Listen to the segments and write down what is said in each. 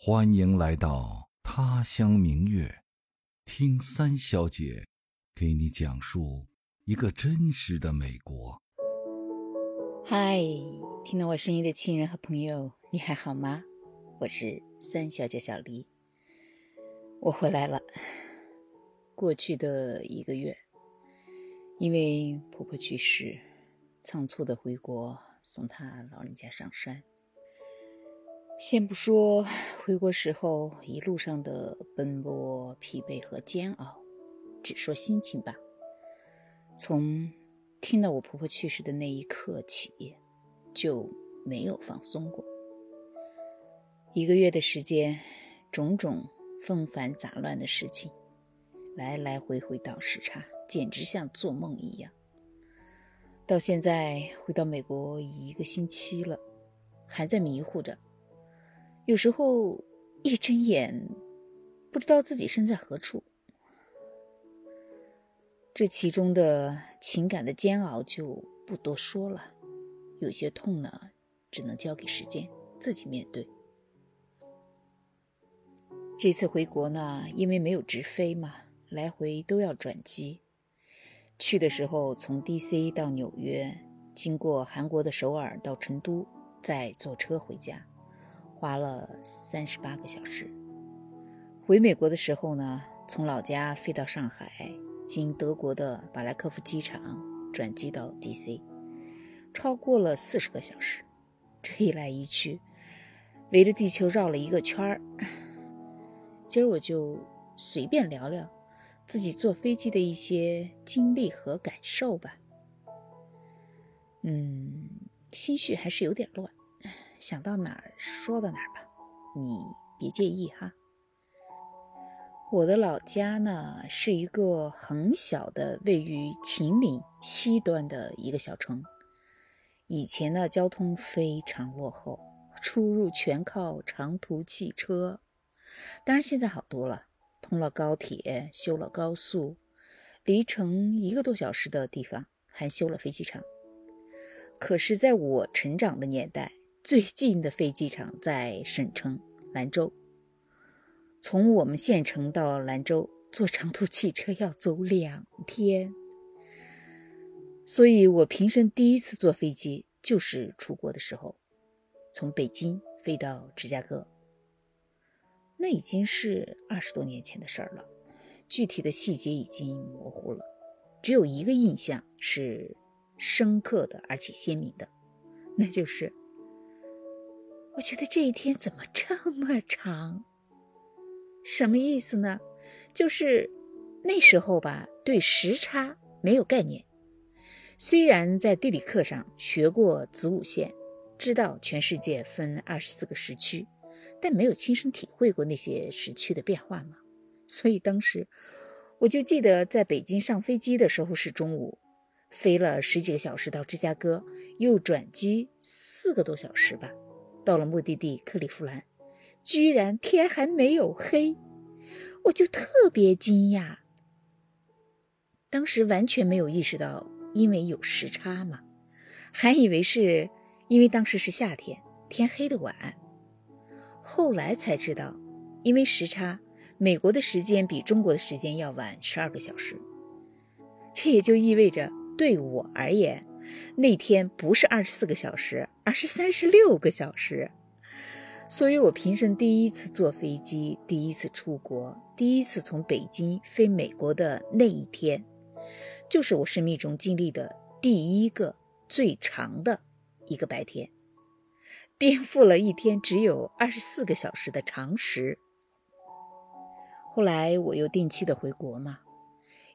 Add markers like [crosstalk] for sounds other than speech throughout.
欢迎来到他乡明月，听三小姐给你讲述一个真实的美国。嗨，听到我声音的亲人和朋友，你还好吗？我是三小姐小黎，我回来了。过去的一个月，因为婆婆去世，仓促的回国送她老人家上山。先不说回国时候一路上的奔波、疲惫和煎熬，只说心情吧。从听到我婆婆去世的那一刻起，就没有放松过。一个月的时间，种种纷繁杂乱的事情，来来回回倒时差，简直像做梦一样。到现在回到美国一个星期了，还在迷糊着。有时候一睁眼，不知道自己身在何处。这其中的情感的煎熬就不多说了，有些痛呢，只能交给时间自己面对。这次回国呢，因为没有直飞嘛，来回都要转机。去的时候从 D.C. 到纽约，经过韩国的首尔到成都，再坐车回家。花了三十八个小时。回美国的时候呢，从老家飞到上海，经德国的法兰克福机场转机到 D.C.，超过了四十个小时。这一来一去，围着地球绕了一个圈儿。今儿我就随便聊聊自己坐飞机的一些经历和感受吧。嗯，心绪还是有点乱。想到哪儿说到哪儿吧，你别介意哈。我的老家呢是一个很小的，位于秦岭西端的一个小城。以前呢交通非常落后，出入全靠长途汽车。当然现在好多了，通了高铁，修了高速，离城一个多小时的地方还修了飞机场。可是，在我成长的年代。最近的飞机场在省城兰州，从我们县城到兰州坐长途汽车要走两天，所以我平生第一次坐飞机就是出国的时候，从北京飞到芝加哥。那已经是二十多年前的事儿了，具体的细节已经模糊了，只有一个印象是深刻的而且鲜明的，那就是。我觉得这一天怎么这么长？什么意思呢？就是那时候吧，对时差没有概念。虽然在地理课上学过子午线，知道全世界分二十四个时区，但没有亲身体会过那些时区的变化嘛。所以当时我就记得，在北京上飞机的时候是中午，飞了十几个小时到芝加哥，又转机四个多小时吧。到了目的地克利夫兰，居然天还没有黑，我就特别惊讶。当时完全没有意识到，因为有时差嘛，还以为是因为当时是夏天，天黑的晚。后来才知道，因为时差，美国的时间比中国的时间要晚十二个小时。这也就意味着，对我而言。那天不是二十四个小时，而是三十六个小时。所以我平生第一次坐飞机，第一次出国，第一次从北京飞美国的那一天，就是我生命中经历的第一个最长的一个白天，颠覆了一天只有二十四个小时的常识。后来我又定期的回国嘛。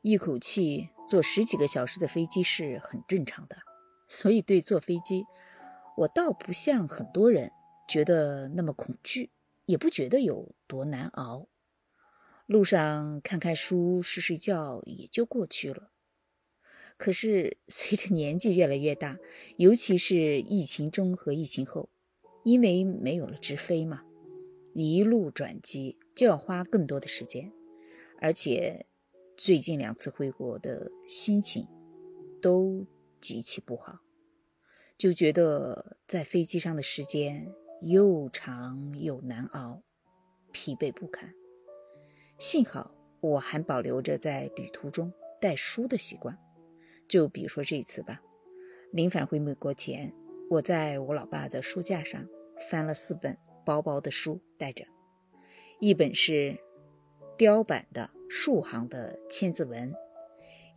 一口气坐十几个小时的飞机是很正常的，所以对坐飞机，我倒不像很多人觉得那么恐惧，也不觉得有多难熬。路上看看书、睡睡觉也就过去了。可是随着年纪越来越大，尤其是疫情中和疫情后，因为没有了直飞嘛，一路转机就要花更多的时间，而且。最近两次回国的心情都极其不好，就觉得在飞机上的时间又长又难熬。疲惫不堪。幸好我还保留着在旅途中带书的习惯，就比如说这次吧，临返回美国前，我在我老爸的书架上翻了四本薄薄的书，带着，一本是雕版的数行的《千字文》，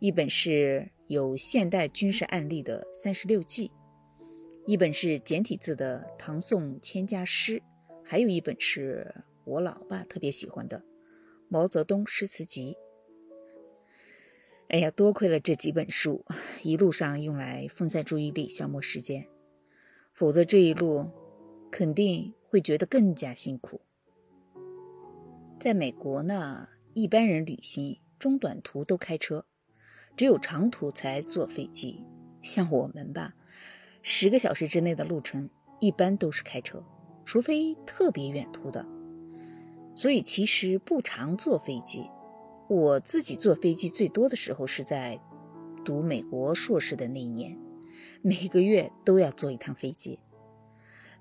一本是有现代军事案例的《三十六计》，一本是简体字的《唐宋千家诗》，还有一本是我老爸特别喜欢的。毛泽东诗词集。哎呀，多亏了这几本书，一路上用来分散注意力、消磨时间，否则这一路肯定会觉得更加辛苦。在美国呢，一般人旅行中短途都开车，只有长途才坐飞机。像我们吧，十个小时之内的路程一般都是开车，除非特别远途的。所以其实不常坐飞机，我自己坐飞机最多的时候是在读美国硕士的那一年，每个月都要坐一趟飞机。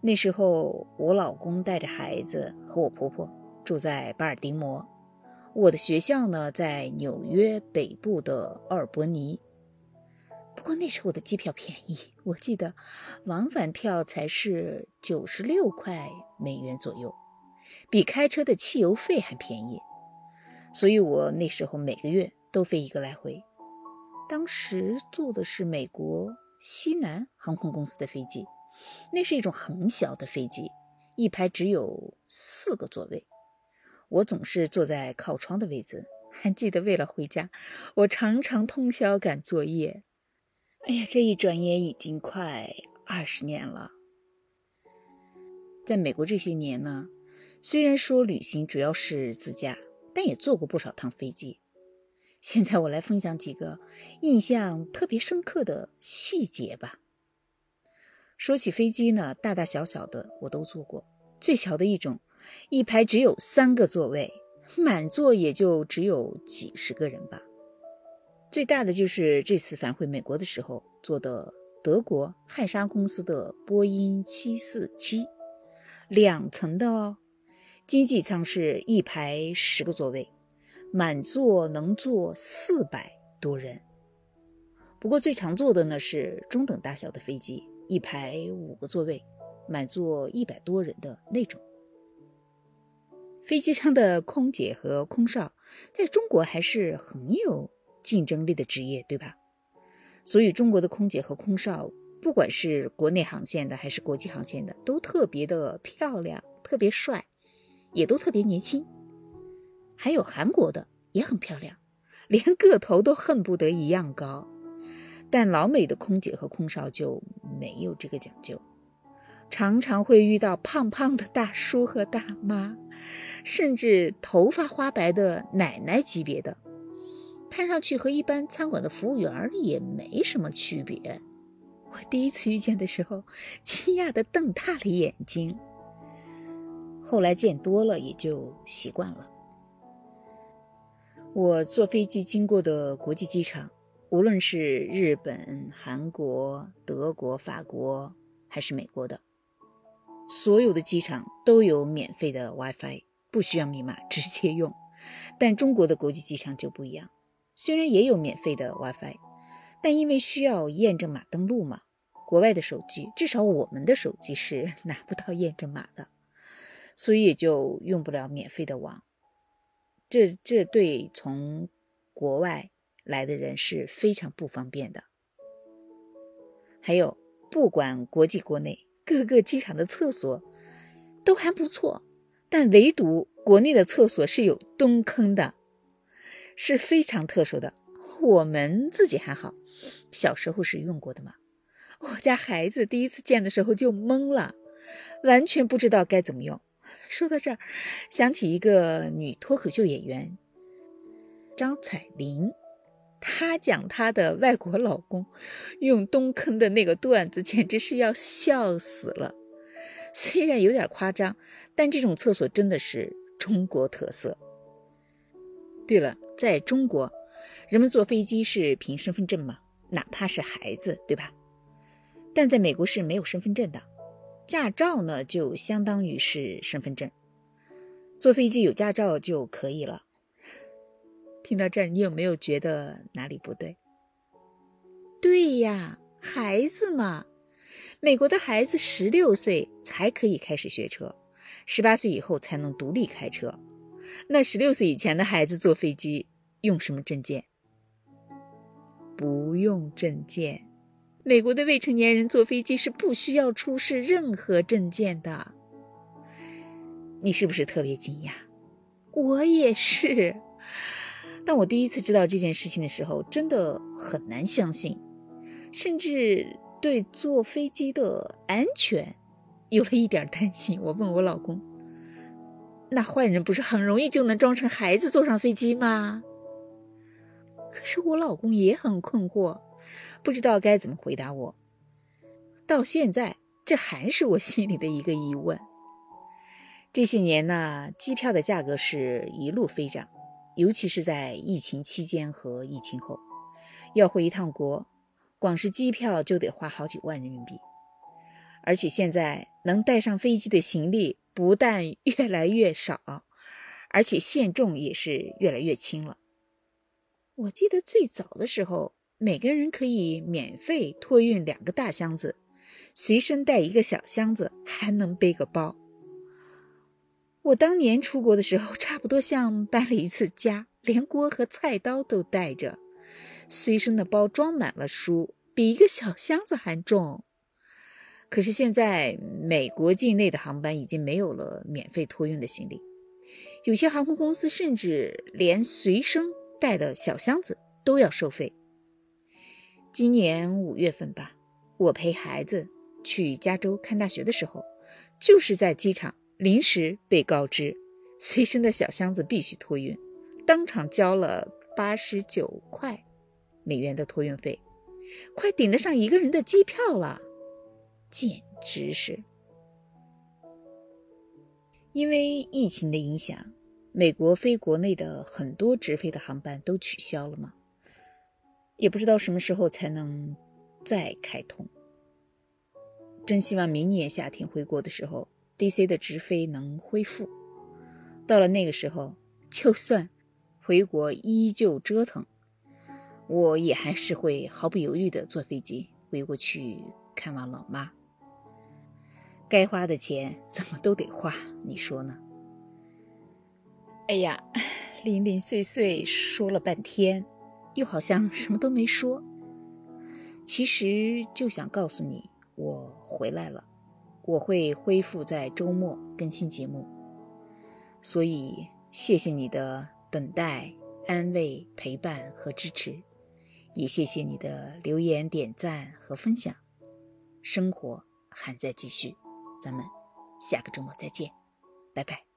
那时候我老公带着孩子和我婆婆住在巴尔的摩，我的学校呢在纽约北部的奥尔伯尼。不过那时候的机票便宜，我记得往返票才是九十六块美元左右。比开车的汽油费还便宜，所以我那时候每个月都飞一个来回。当时坐的是美国西南航空公司的飞机，那是一种很小的飞机，一排只有四个座位。我总是坐在靠窗的位置。还记得为了回家，我常常通宵赶作业。哎呀，这一转眼已经快二十年了。在美国这些年呢。虽然说旅行主要是自驾，但也坐过不少趟飞机。现在我来分享几个印象特别深刻的细节吧。说起飞机呢，大大小小的我都坐过，最小的一种，一排只有三个座位，满座也就只有几十个人吧。最大的就是这次返回美国的时候坐的德国汉莎公司的波音七四七，两层的哦。经济舱是一排十个座位，满座能坐四百多人。不过最常坐的呢是中等大小的飞机，一排五个座位，满座一百多人的那种。飞机上的空姐和空少在中国还是很有竞争力的职业，对吧？所以中国的空姐和空少，不管是国内航线的还是国际航线的，都特别的漂亮，特别帅。也都特别年轻，还有韩国的也很漂亮，连个头都恨不得一样高。但老美的空姐和空少就没有这个讲究，常常会遇到胖胖的大叔和大妈，甚至头发花白的奶奶级别的，看上去和一般餐馆的服务员也没什么区别。我第一次遇见的时候，惊讶的瞪大了眼睛。后来见多了也就习惯了。我坐飞机经过的国际机场，无论是日本、韩国、德国、法国还是美国的，所有的机场都有免费的 WiFi，不需要密码直接用。但中国的国际机场就不一样，虽然也有免费的 WiFi，但因为需要验证码登录嘛，国外的手机，至少我们的手机是 [laughs] 拿不到验证码的。所以也就用不了免费的网，这这对从国外来的人是非常不方便的。还有，不管国际国内，各个机场的厕所都还不错，但唯独国内的厕所是有蹲坑的，是非常特殊的。我们自己还好，小时候是用过的嘛。我家孩子第一次见的时候就懵了，完全不知道该怎么用。说到这儿，想起一个女脱口秀演员张彩玲，她讲她的外国老公用蹲坑的那个段子，简直是要笑死了。虽然有点夸张，但这种厕所真的是中国特色。对了，在中国，人们坐飞机是凭身份证嘛，哪怕是孩子，对吧？但在美国是没有身份证的。驾照呢，就相当于是身份证。坐飞机有驾照就可以了。听到这儿，你有没有觉得哪里不对？对呀，孩子嘛，美国的孩子十六岁才可以开始学车，十八岁以后才能独立开车。那十六岁以前的孩子坐飞机用什么证件？不用证件。美国的未成年人坐飞机是不需要出示任何证件的。你是不是特别惊讶？我也是。当我第一次知道这件事情的时候，真的很难相信，甚至对坐飞机的安全有了一点担心。我问我老公：“那坏人不是很容易就能装成孩子坐上飞机吗？”可是我老公也很困惑。不知道该怎么回答我。到现在，这还是我心里的一个疑问。这些年呢，机票的价格是一路飞涨，尤其是在疫情期间和疫情后，要回一趟国，光是机票就得花好几万人民币。而且现在能带上飞机的行李不但越来越少，而且限重也是越来越轻了。我记得最早的时候。每个人可以免费托运两个大箱子，随身带一个小箱子，还能背个包。我当年出国的时候，差不多像搬了一次家，连锅和菜刀都带着，随身的包装满了书，比一个小箱子还重。可是现在，美国境内的航班已经没有了免费托运的行李，有些航空公司甚至连随身带的小箱子都要收费。今年五月份吧，我陪孩子去加州看大学的时候，就是在机场临时被告知，随身的小箱子必须托运，当场交了八十九块美元的托运费，快顶得上一个人的机票了，简直是！因为疫情的影响，美国飞国内的很多直飞的航班都取消了嘛？也不知道什么时候才能再开通。真希望明年夏天回国的时候，DC 的直飞能恢复。到了那个时候，就算回国依旧折腾，我也还是会毫不犹豫地坐飞机回过去看望老妈。该花的钱怎么都得花，你说呢？哎呀，零零碎碎说了半天。又好像什么都没说，其实就想告诉你，我回来了，我会恢复在周末更新节目，所以谢谢你的等待、安慰、陪伴和支持，也谢谢你的留言、点赞和分享。生活还在继续，咱们下个周末再见，拜拜。